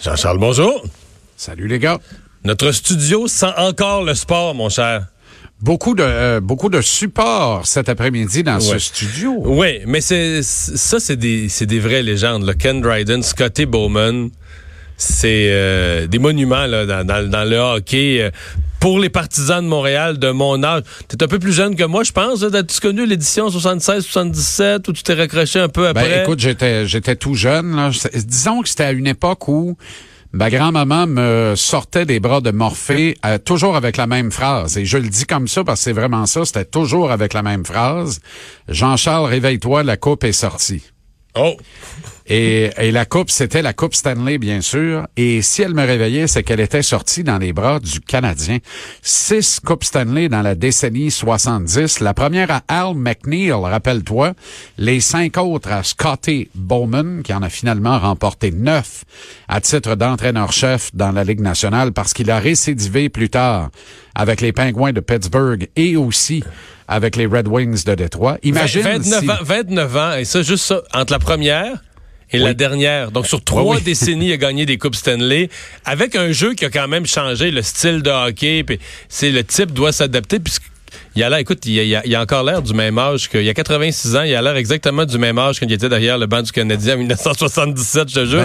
Jean-Charles, bonjour. Salut les gars. Notre studio sent encore le sport, mon cher. Beaucoup de euh, beaucoup de support cet après-midi dans ce studio. Oui, mais c'est ça, c'est des c'est des vraies légendes. Là. Ken Dryden, Scotty Bowman, c'est euh, des monuments là, dans, dans, le hockey. Pour les partisans de Montréal de mon âge, tu es un peu plus jeune que moi, je pense. As-tu connu l'édition 76-77 où tu t'es raccroché un peu ben, après? Ben, écoute, j'étais j'étais tout jeune. Là. Disons que c'était à une époque où Ma grand-maman me sortait des bras de Morphée euh, toujours avec la même phrase. Et je le dis comme ça parce que c'est vraiment ça, c'était toujours avec la même phrase. Jean-Charles, réveille-toi, la coupe est sortie. Oh! Et, et, la coupe, c'était la coupe Stanley, bien sûr. Et si elle me réveillait, c'est qu'elle était sortie dans les bras du Canadien. Six coupes Stanley dans la décennie 70. La première à Al McNeil, rappelle-toi. Les cinq autres à Scotty Bowman, qui en a finalement remporté neuf à titre d'entraîneur-chef dans la Ligue nationale parce qu'il a récidivé plus tard avec les Pingouins de Pittsburgh et aussi avec les Red Wings de Détroit. Imagine 29, ans, 29 ans, et ça, juste ça, entre la première et la dernière. Donc, sur trois décennies, il a gagné des Coupes Stanley avec un jeu qui a quand même changé, le style de hockey. Puis c'est le type doit s'adapter puisque il a l'air, écoute, il a, a, encore l'air du même âge qu'il y a 86 ans. Il a l'air exactement du même âge qu'il était derrière le banc du Canadien en 1977, je te jure.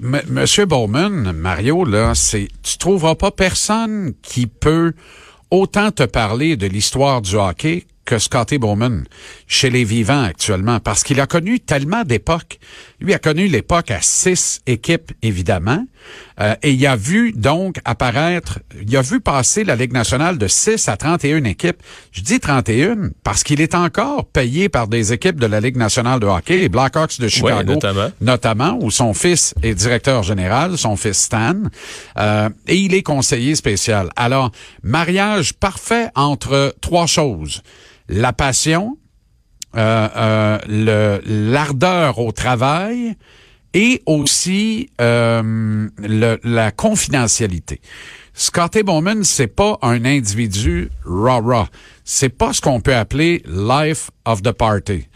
Ben, Monsieur Bowman, Mario, là, c'est, tu trouveras pas personne qui peut autant te parler de l'histoire du hockey que Scotty Bowman chez les vivants actuellement, parce qu'il a connu tellement d'époques. Lui a connu l'époque à six équipes, évidemment, euh, et il a vu donc apparaître, il a vu passer la Ligue nationale de 6 à 31 équipes. Je dis 31 parce qu'il est encore payé par des équipes de la Ligue nationale de hockey, les Blackhawks de Chicago, notamment. notamment. où son fils est directeur général, son fils Stan, euh, et il est conseiller spécial. Alors, mariage parfait entre trois choses la passion, euh, euh, l'ardeur au travail et aussi euh, la confidentialité. Scotty Bowman, c'est pas un individu rah-rah. C'est pas ce qu'on peut appeler life of the party.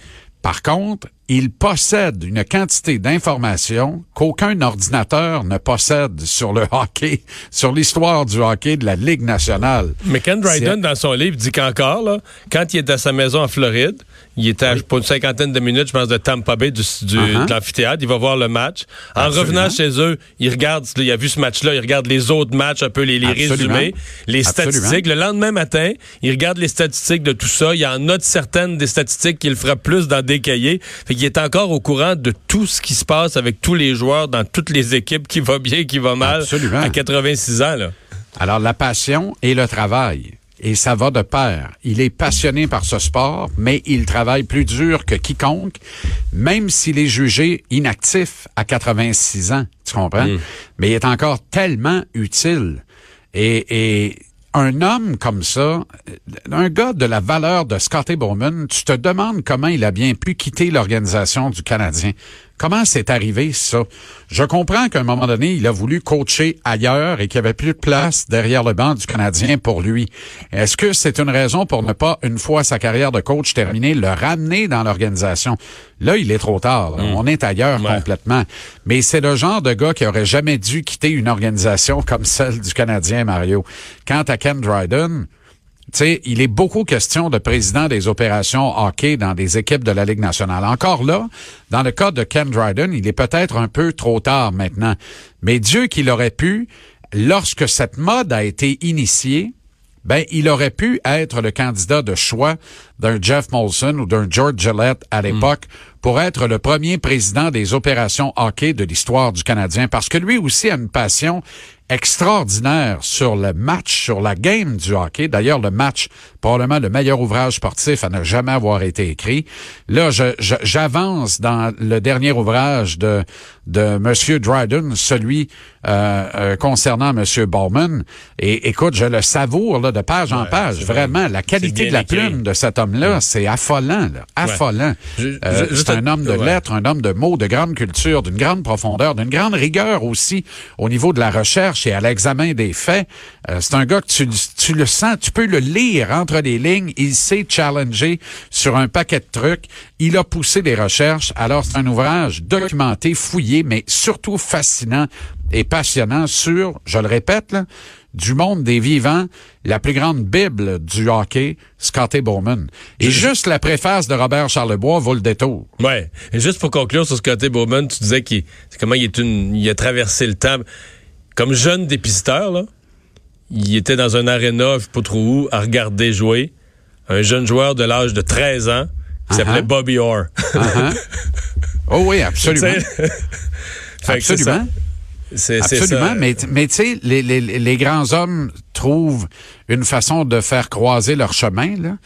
Par contre, il possède une quantité d'informations qu'aucun ordinateur ne possède sur le hockey, sur l'histoire du hockey de la Ligue nationale. Mais Ken Dryden, dans son livre, dit qu'encore, quand il est à sa maison en Floride, il était à, pour une cinquantaine de minutes, je pense, de Tampa Bay, du, uh-huh. de l'amphithéâtre. Il va voir le match. En revenant chez eux, il regarde, il a vu ce match-là, il regarde les autres matchs, un peu les, résumés, les statistiques. Le lendemain matin, il regarde les statistiques de tout ça. Il y en note certaines des statistiques qu'il fera plus dans des cahiers. Fait qu'il est encore au courant de tout ce qui se passe avec tous les joueurs dans toutes les équipes, qui va bien, qui va mal, à 86 ans. Là. Alors, la passion et le travail et ça va de pair. Il est passionné par ce sport, mais il travaille plus dur que quiconque, même s'il est jugé inactif à 86 ans, tu comprends? Mm. Mais il est encore tellement utile. Et, et un homme comme ça, un gars de la valeur de Scotty Bowman, tu te demandes comment il a bien pu quitter l'organisation du Canadien. Comment c'est arrivé ça? Je comprends qu'à un moment donné, il a voulu coacher ailleurs et qu'il n'y avait plus de place derrière le banc du Canadien pour lui. Est-ce que c'est une raison pour ne pas, une fois sa carrière de coach terminée, le ramener dans l'organisation? Là, il est trop tard. Hmm. On est ailleurs complètement. Mais c'est le genre de gars qui aurait jamais dû quitter une organisation comme celle du Canadien, Mario. Quant à Ken Dryden, sais, il est beaucoup question de président des opérations hockey dans des équipes de la Ligue nationale. Encore là, dans le cas de Ken Dryden, il est peut-être un peu trop tard maintenant. Mais Dieu qu'il aurait pu, lorsque cette mode a été initiée, ben, il aurait pu être le candidat de choix d'un Jeff Molson ou d'un George Gillette à l'époque pour être le premier président des opérations hockey de l'histoire du Canadien parce que lui aussi a une passion extraordinaire sur le match, sur la game du hockey. D'ailleurs, le match, probablement le meilleur ouvrage sportif à ne jamais avoir été écrit. Là, j'avance dans le dernier ouvrage de, de Monsieur Dryden, celui euh, euh, concernant Monsieur Bowman. Et écoute, je le savoure là, de page en page. Vraiment, la qualité de la plume de cet homme homme-là, c'est affolant, là, affolant. Euh, c'est un homme de lettres, un homme de mots, de grande culture, d'une grande profondeur, d'une grande rigueur aussi au niveau de la recherche et à l'examen des faits. Euh, c'est un gars que tu, tu le sens, tu peux le lire entre les lignes. Il s'est challengé sur un paquet de trucs. Il a poussé des recherches. Alors, c'est un ouvrage documenté, fouillé, mais surtout fascinant et passionnant sur, je le répète, là, du monde des vivants, la plus grande bible du hockey, Scotty Bowman. Et juste la préface de Robert Charlebois vaut le détour. Ouais. Et juste pour conclure sur Scotty Bowman, tu disais qu'il comment il est une, il a traversé le temps comme jeune dépisteur là. Il était dans un aréna, je sais pas trop où, à regarder jouer un jeune joueur de l'âge de 13 ans qui s'appelait. Bobby Orr. Oh oui, absolument. absolument. C'est Absolument, mais, mais tu sais, les, les, les, grands hommes trouvent une façon de faire croiser leur chemin. Là.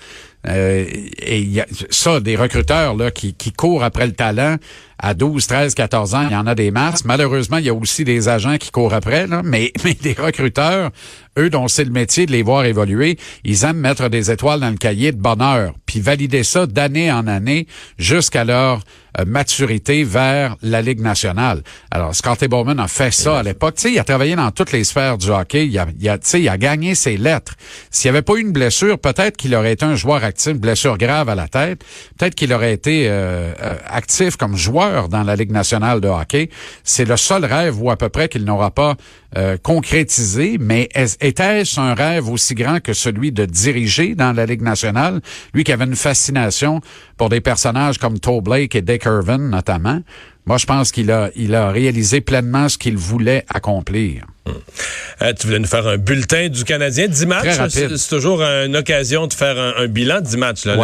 Euh, et y a, ça, des recruteurs là, qui, qui courent après le talent à 12, 13, 14 ans, il y en a des masses. Malheureusement, il y a aussi des agents qui courent après, là, mais, mais des recruteurs, eux dont c'est le métier de les voir évoluer, ils aiment mettre des étoiles dans le cahier de bonheur, puis valider ça d'année en année jusqu'à leur euh, maturité vers la Ligue nationale. Alors, Scotty Bowman a fait ça à l'époque. Tu sais, il a travaillé dans toutes les sphères du hockey. Il a, il a, il a gagné ses lettres. S'il n'y avait pas eu une blessure, peut-être qu'il aurait été un joueur actif, blessure grave à la tête. Peut-être qu'il aurait été euh, euh, actif comme joueur dans la Ligue nationale de hockey. C'est le seul rêve ou à peu près qu'il n'aura pas euh, concrétisé, mais était-ce un rêve aussi grand que celui de diriger dans la Ligue nationale? Lui qui avait une fascination pour des personnages comme Toe Blake et Dick Irvin notamment. Moi, je pense qu'il a, il a réalisé pleinement ce qu'il voulait accomplir. Euh, tu voulais nous faire un bulletin du Canadien. 10 matchs, c'est toujours une occasion de faire un, bilan. 10 matchs. Là,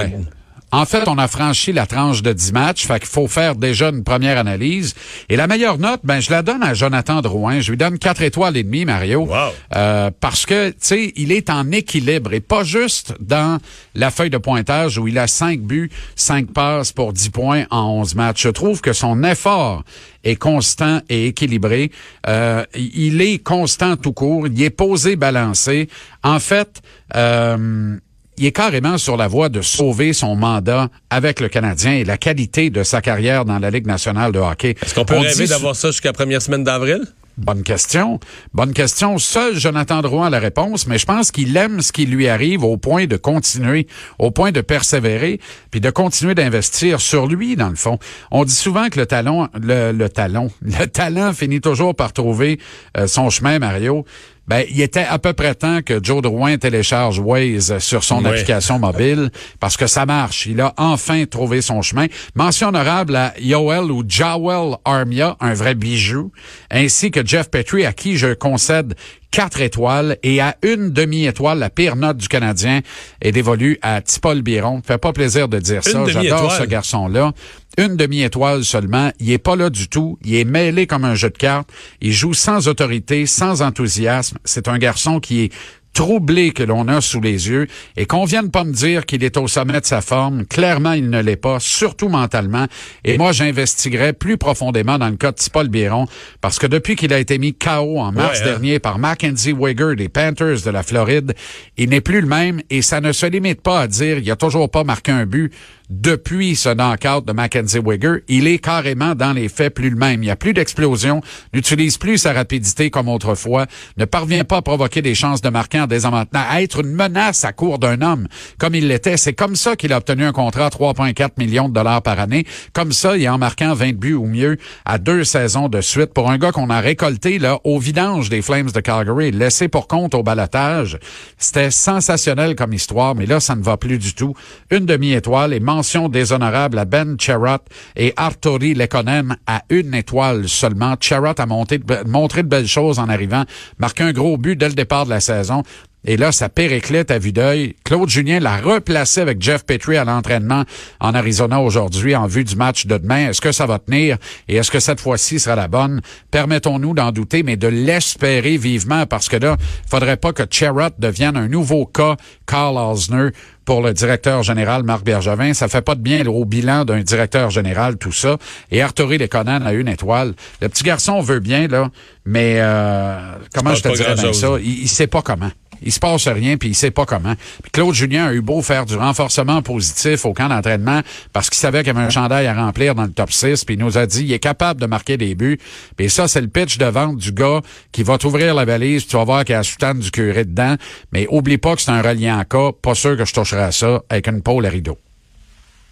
en fait, on a franchi la tranche de 10 matchs, fait qu'il faut faire déjà une première analyse. Et la meilleure note, ben je la donne à Jonathan Drouin. Je lui donne 4 étoiles et demie, Mario. Euh, parce que, tu sais, il est en équilibre et pas juste dans la feuille de pointage où il a 5 buts, 5 passes pour 10 points en 11 matchs. Je trouve que son effort est constant et équilibré. Euh, il est constant tout court. Il est posé, balancé. En fait, euh, il est carrément sur la voie de sauver son mandat avec le Canadien et la qualité de sa carrière dans la Ligue nationale de hockey. Est-ce qu'on peut rêver d'avoir ça jusqu'à la première semaine d'avril? Bonne question. Bonne question. Seul Jonathan Drouin a la réponse, mais je pense qu'il aime ce qui lui arrive au point de continuer, au point de persévérer, puis de continuer d'investir sur lui, dans le fond. On dit souvent que le talent, le, talent, le talent finit toujours par trouver euh, son chemin, Mario. Ben, il était à peu près temps que Joe Drouin télécharge Waze sur son application mobile parce que ça marche. Il a enfin trouvé son chemin. Mention honorable à Yoel ou Jawel Armia, un vrai bijou, ainsi que Jeff Petrie, à qui je concède quatre étoiles et à une demi-étoile, la pire note du Canadien est dévolue à Tipol Biron. Fait pas plaisir de dire ça. J'adore ce garçon-là. Une demi-étoile seulement. Il est pas là du tout. Il est mêlé comme un jeu de cartes. Il joue sans autorité, sans enthousiasme. C'est un garçon qui est troublé que l'on a sous les yeux et qu'on vienne pas me dire qu'il est au sommet de sa forme. Clairement, il ne l'est pas, surtout mentalement. Et moi, j'investiguerai plus profondément dans le cas de Paul Biron parce que depuis qu'il a été mis KO en mars hein. dernier par Mackenzie Wigger des Panthers de la Floride, il n'est plus le même et ça ne se limite pas à dire il a toujours pas marqué un but depuis ce knockout de Mackenzie Wigger, il est carrément dans les faits plus le même. Il n'y a plus d'explosion, n'utilise plus sa rapidité comme autrefois, ne parvient pas à provoquer des chances de marquer en désavantage, à être une menace à court d'un homme, comme il l'était. C'est comme ça qu'il a obtenu un contrat à 3,4 millions de dollars par année. Comme ça, il en marquant 20 buts ou mieux à deux saisons de suite pour un gars qu'on a récolté là au vidange des Flames de Calgary, laissé pour compte au balatage. C'était sensationnel comme histoire, mais là, ça ne va plus du tout. Une demi-étoile et mention déshonorable à Ben Charrot et Arturi Lekonen à une étoile seulement. Charrot a montré de belles choses en arrivant, marqué un gros but dès le départ de la saison. Et là, ça périclite à vue d'œil. Claude Julien l'a replacé avec Jeff Petrie à l'entraînement en Arizona aujourd'hui en vue du match de demain. Est-ce que ça va tenir et est-ce que cette fois-ci sera la bonne? Permettons-nous d'en douter, mais de l'espérer vivement parce que là, faudrait pas que Cherrott devienne un nouveau cas Carl Osner pour le directeur général Marc Bergevin. Ça fait pas de bien au bilan d'un directeur général, tout ça. Et Arturi Lekonen a une étoile. Le petit garçon veut bien, là, mais euh, comment je te dirais ça? Il, il sait pas comment. Il se passe rien, puis il sait pas comment. Puis Claude Julien a eu beau faire du renforcement positif au camp d'entraînement parce qu'il savait qu'il y avait un chandail à remplir dans le top 6, puis il nous a dit il est capable de marquer des buts. Puis ça, c'est le pitch de vente du gars qui va t'ouvrir la valise, tu vas voir qu'il y a la soutane du curé dedans. Mais oublie pas que c'est un reliant cas. Pas sûr que je toucherai à ça avec une pôle à rideau.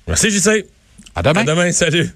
Merci, JC. À demain. À demain, salut.